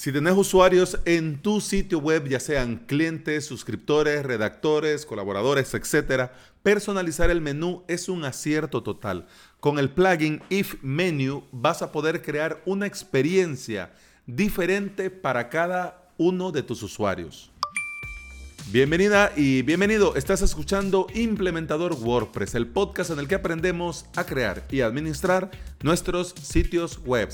Si tenés usuarios en tu sitio web, ya sean clientes, suscriptores, redactores, colaboradores, etc., personalizar el menú es un acierto total. Con el plugin If Menu vas a poder crear una experiencia diferente para cada uno de tus usuarios. Bienvenida y bienvenido. Estás escuchando Implementador WordPress, el podcast en el que aprendemos a crear y administrar nuestros sitios web.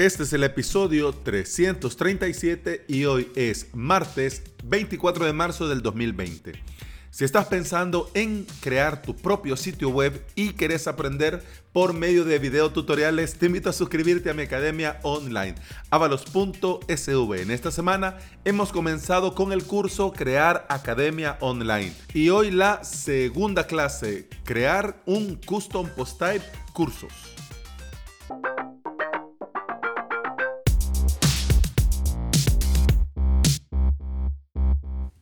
Este es el episodio 337 y hoy es martes 24 de marzo del 2020. Si estás pensando en crear tu propio sitio web y querés aprender por medio de videotutoriales, te invito a suscribirte a mi academia online, avalos.sv. En esta semana hemos comenzado con el curso Crear Academia Online y hoy la segunda clase, crear un custom post type cursos.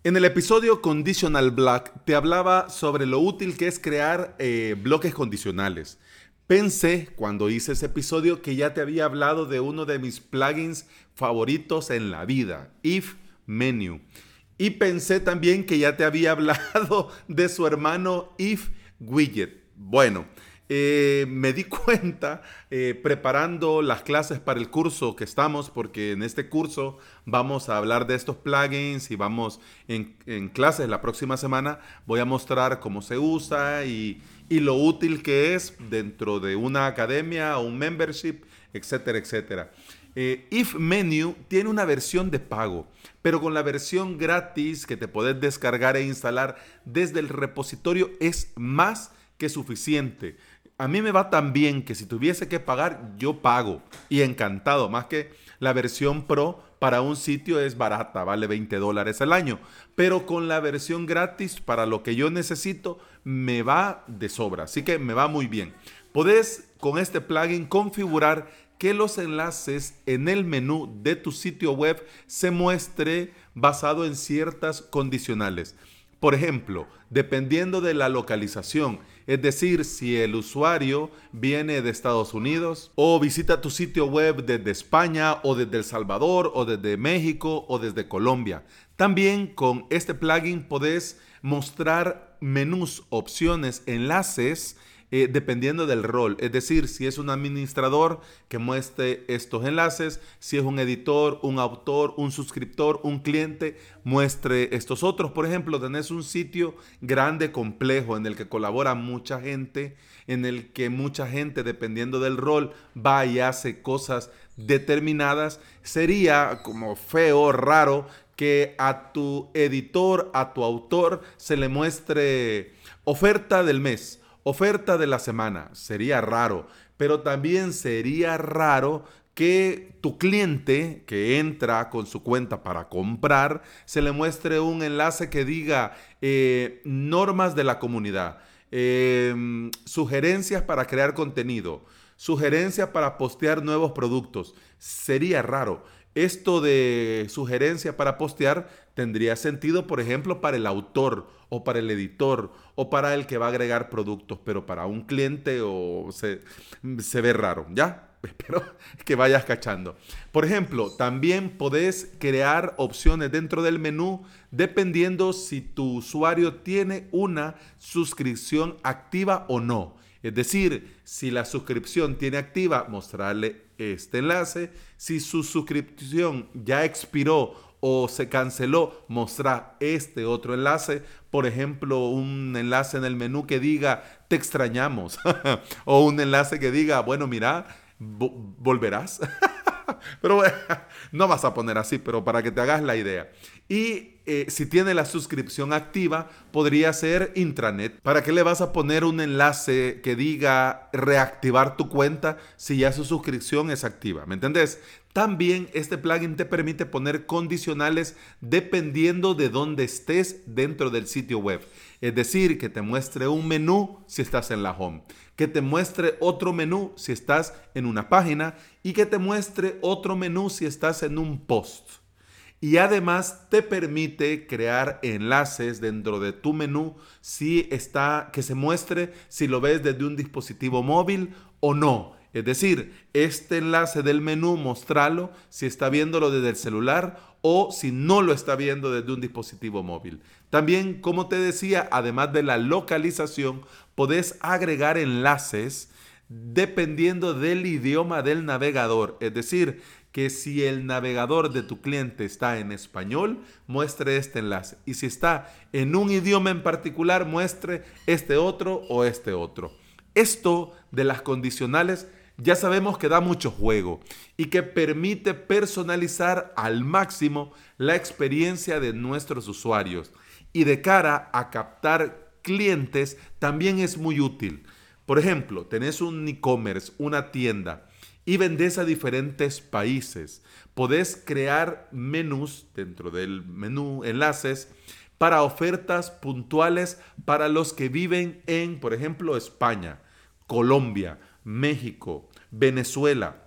En el episodio Conditional Black te hablaba sobre lo útil que es crear eh, bloques condicionales. Pensé cuando hice ese episodio que ya te había hablado de uno de mis plugins favoritos en la vida, If Menu. Y pensé también que ya te había hablado de su hermano If Widget. Bueno, eh, me di cuenta eh, preparando las clases para el curso que estamos, porque en este curso vamos a hablar de estos plugins y vamos en, clases la próxima semana, voy a mostrar cómo se usa y, lo útil que es dentro de una academia o un membership, etcétera, etcétera. Eh, If Menu tiene una versión de pago, pero con la versión gratis que te puedes descargar e instalar desde el repositorio es más que suficiente a mí me va tan bien que si tuviese que pagar, yo pago. Y encantado, más que la versión Pro para un sitio es barata, vale 20 dólares al año. Pero con la versión gratis, para lo que yo necesito, me va de sobra. Así que me va muy bien. Podés con este plugin configurar que los enlaces en el menú de tu sitio web se muestre basado en ciertas condicionales. Por ejemplo, dependiendo de la localización, es decir, si el usuario viene de Estados Unidos o visita tu sitio web desde España o desde El Salvador o desde México o desde Colombia. También con este plugin podés mostrar menús, opciones, enlaces eh, dependiendo del rol. Es decir, si es un administrador que muestre estos enlaces, si es un editor, un autor, un suscriptor, un cliente, muestre estos otros. Por ejemplo, tenés un sitio grande, complejo, en el que colabora mucha gente, en el que mucha gente, dependiendo del rol, va y hace cosas determinadas. Sería como feo, raro, que a tu editor, a tu autor, se le muestre oferta del mes Oferta de la semana, sería raro, pero también sería raro que tu cliente que entra con su cuenta para comprar se le muestre un enlace que diga eh, normas de la comunidad, em, sugerencias para crear contenido, sugerencias para postear nuevos productos. Sería raro. Esto de sugerencia para postear tendría sentido, por ejemplo, para el autor o para el editor o para el que va a agregar productos, pero para un cliente o se, se ve raro, ¿ya? Espero que vayas cachando. Por ejemplo, también podés crear opciones dentro del menú dependiendo si tu usuario tiene una suscripción activa o no. Es decir, si la suscripción tiene activa, mostrarle este enlace. Si su suscripción ya expiró o se canceló, mostrar este otro enlace. Por ejemplo, un enlace en el menú que diga te extrañamos. o un enlace que diga, bueno, mira, volverás. pero no vas a poner así, pero para que te hagas la idea. Y eh, si tiene la suscripción activa, podría ser intranet. ¿Para qué le vas a poner un enlace que diga reactivar tu cuenta si ya su suscripción es activa? ¿Me entendés? También este plugin te permite poner condicionales dependiendo de dónde estés dentro del sitio web. Es decir, que te muestre un menú si estás en la home, que te muestre otro menú si estás en una página y que te muestre otro menú si estás en un post y además te permite crear enlaces dentro de tu menú si está que se muestre si lo ves desde un dispositivo móvil o no. Es decir, este enlace del menú, mostrarlo si está viéndolo desde el celular o si no lo está viendo desde un dispositivo móvil. También, como te decía, además de la localización, podés agregar enlaces dependiendo del idioma del navegador. Es decir, que si el navegador de tu cliente está en español, muestre este enlace. Y si está en un idioma en particular, muestre este otro o este otro. Esto de las condicionales ya sabemos que da mucho juego y que permite personalizar al máximo la experiencia de nuestros usuarios. Y de cara a captar clientes también es muy útil. Por ejemplo, tenés un e-commerce, una tienda y vendés a diferentes países. Podés crear menús dentro del menú, enlaces para ofertas puntuales para los que viven en, por ejemplo, España, Colombia, México, Venezuela.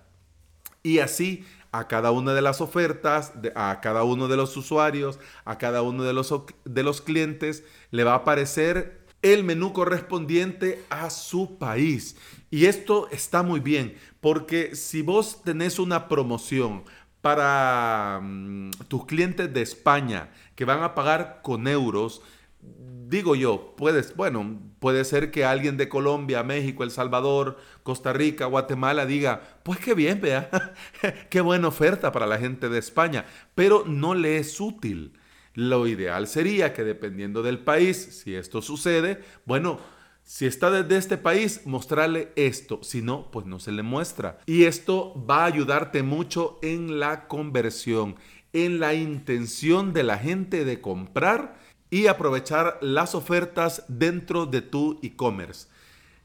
Y así a cada una de las ofertas, a cada uno de los usuarios, a cada uno de los, de los clientes, le va a aparecer el menú correspondiente a su país. Y esto está muy bien, porque si vos tenés una promoción para mm, tus clientes de España que van a pagar con euros, digo yo, puedes, bueno, puede ser que alguien de Colombia, México, El Salvador, Costa Rica, Guatemala diga, pues qué bien, vea, qué buena oferta para la gente de España, pero no le es útil. Lo ideal sería que dependiendo del país, si esto sucede, bueno, si está desde este país, mostrarle esto. Si no, pues no se le muestra. Y esto va a ayudarte mucho en la conversión, en la intención de la gente de comprar y aprovechar las ofertas dentro de tu e-commerce.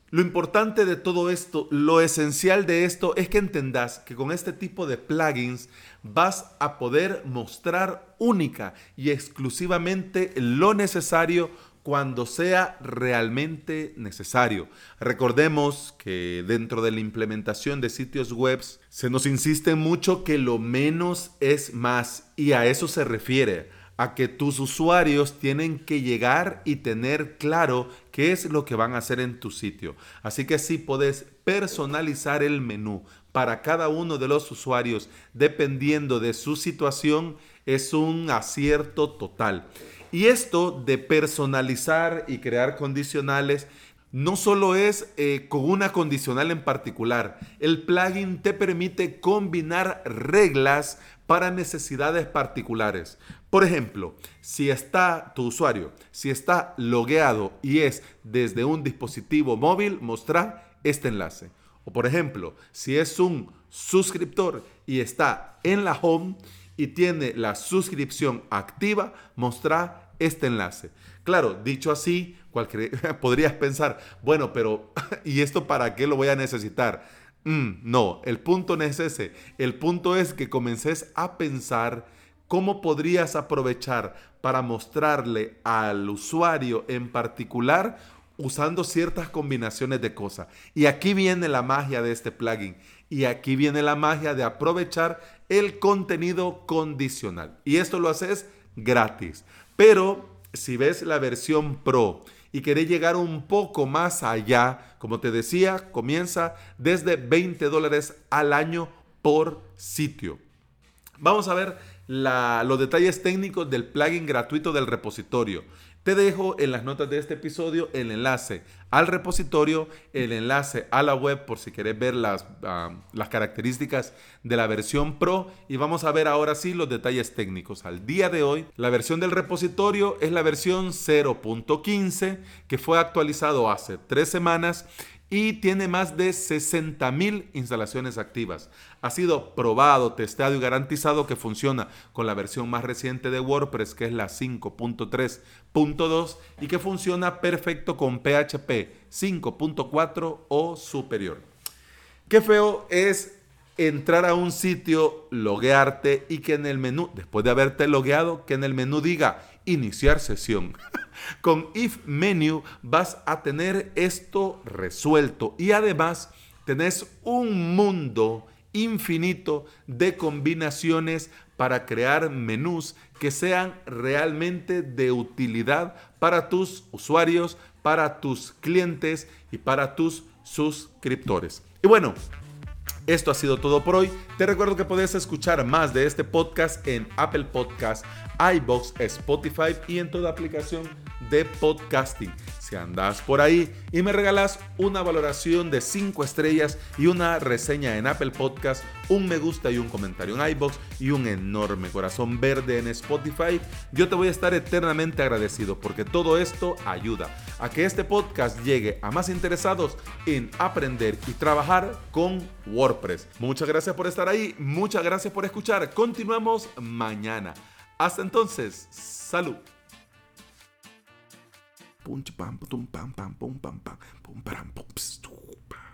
Lo importante de todo esto, lo esencial de esto es que entendas que con este tipo de plugins vas a poder mostrar única y exclusivamente lo necesario cuando sea realmente necesario. Recordemos que dentro de la implementación de sitios web se nos insiste mucho que lo menos es más y a eso se refiere a que tus usuarios tienen que llegar y tener claro qué es lo que van a hacer en tu sitio. Así que si puedes personalizar el menú para cada uno de los usuarios dependiendo de su situación, es un acierto total. Y esto de personalizar y crear condicionales no solo es eh, con una condicional en particular, el plugin te permite combinar reglas para necesidades particulares. Por ejemplo, si está tu usuario, si está logueado y es desde un dispositivo móvil, mostrar este enlace. O por ejemplo, si es un suscriptor y está en la home y tiene la suscripción activa, mostrar este enlace. Claro, dicho así, podrías pensar, bueno, pero ¿y esto para qué lo voy a necesitar? Mm, no, el punto no es ese. El punto es que comences a pensar cómo podrías aprovechar para mostrarle al usuario en particular usando ciertas combinaciones de cosas. Y aquí viene la magia de este plugin. Y aquí viene la magia de aprovechar el contenido condicional. Y esto lo haces gratis. Pero si ves la versión Pro y querés llegar un poco más allá, como te decía, comienza desde 20 dólares al año por sitio. Vamos a ver los detalles técnicos del plugin gratuito del repositorio. Te dejo en las notas de este episodio el enlace al repositorio, el enlace a la web por si quieres ver las, las características de la versión Pro y vamos a ver ahora sí los detalles técnicos. Al día de hoy, la versión del repositorio es la versión 0.15 que fue actualizado hace tres semanas y tiene más de 60.000 instalaciones activas. Ha sido probado, testeado y garantizado que funciona con la versión más reciente de WordPress, que es la 5.3.2, y que funciona perfecto con PHP 5.4 o superior. Qué feo es entrar a un sitio, loguearte y que en el menú, después de haberte logueado, que en el menú diga iniciar sesión. Con if menu vas a tener esto resuelto y además tenés un mundo infinito de combinaciones para crear menús que sean realmente de utilidad para tus usuarios, para tus clientes y para tus suscriptores. Y bueno, Esto ha sido todo por hoy. Te recuerdo que puedes escuchar más de este podcast en Apple Podcast, iBox, Spotify y en toda aplicación de podcasting. Si andas por ahí y me regalas una valoración de 5 estrellas y una reseña en Apple Podcast, un me gusta y un comentario en iBox y un enorme corazón verde en Spotify, yo te voy a estar eternamente agradecido porque todo esto ayuda a que este podcast llegue a más interesados en aprender y trabajar con WordPress. Muchas gracias por estar ahí, muchas gracias por escuchar. Continuamos mañana. Hasta entonces, salud. bum bam bum bam bam bum bam bum bam bum bam bum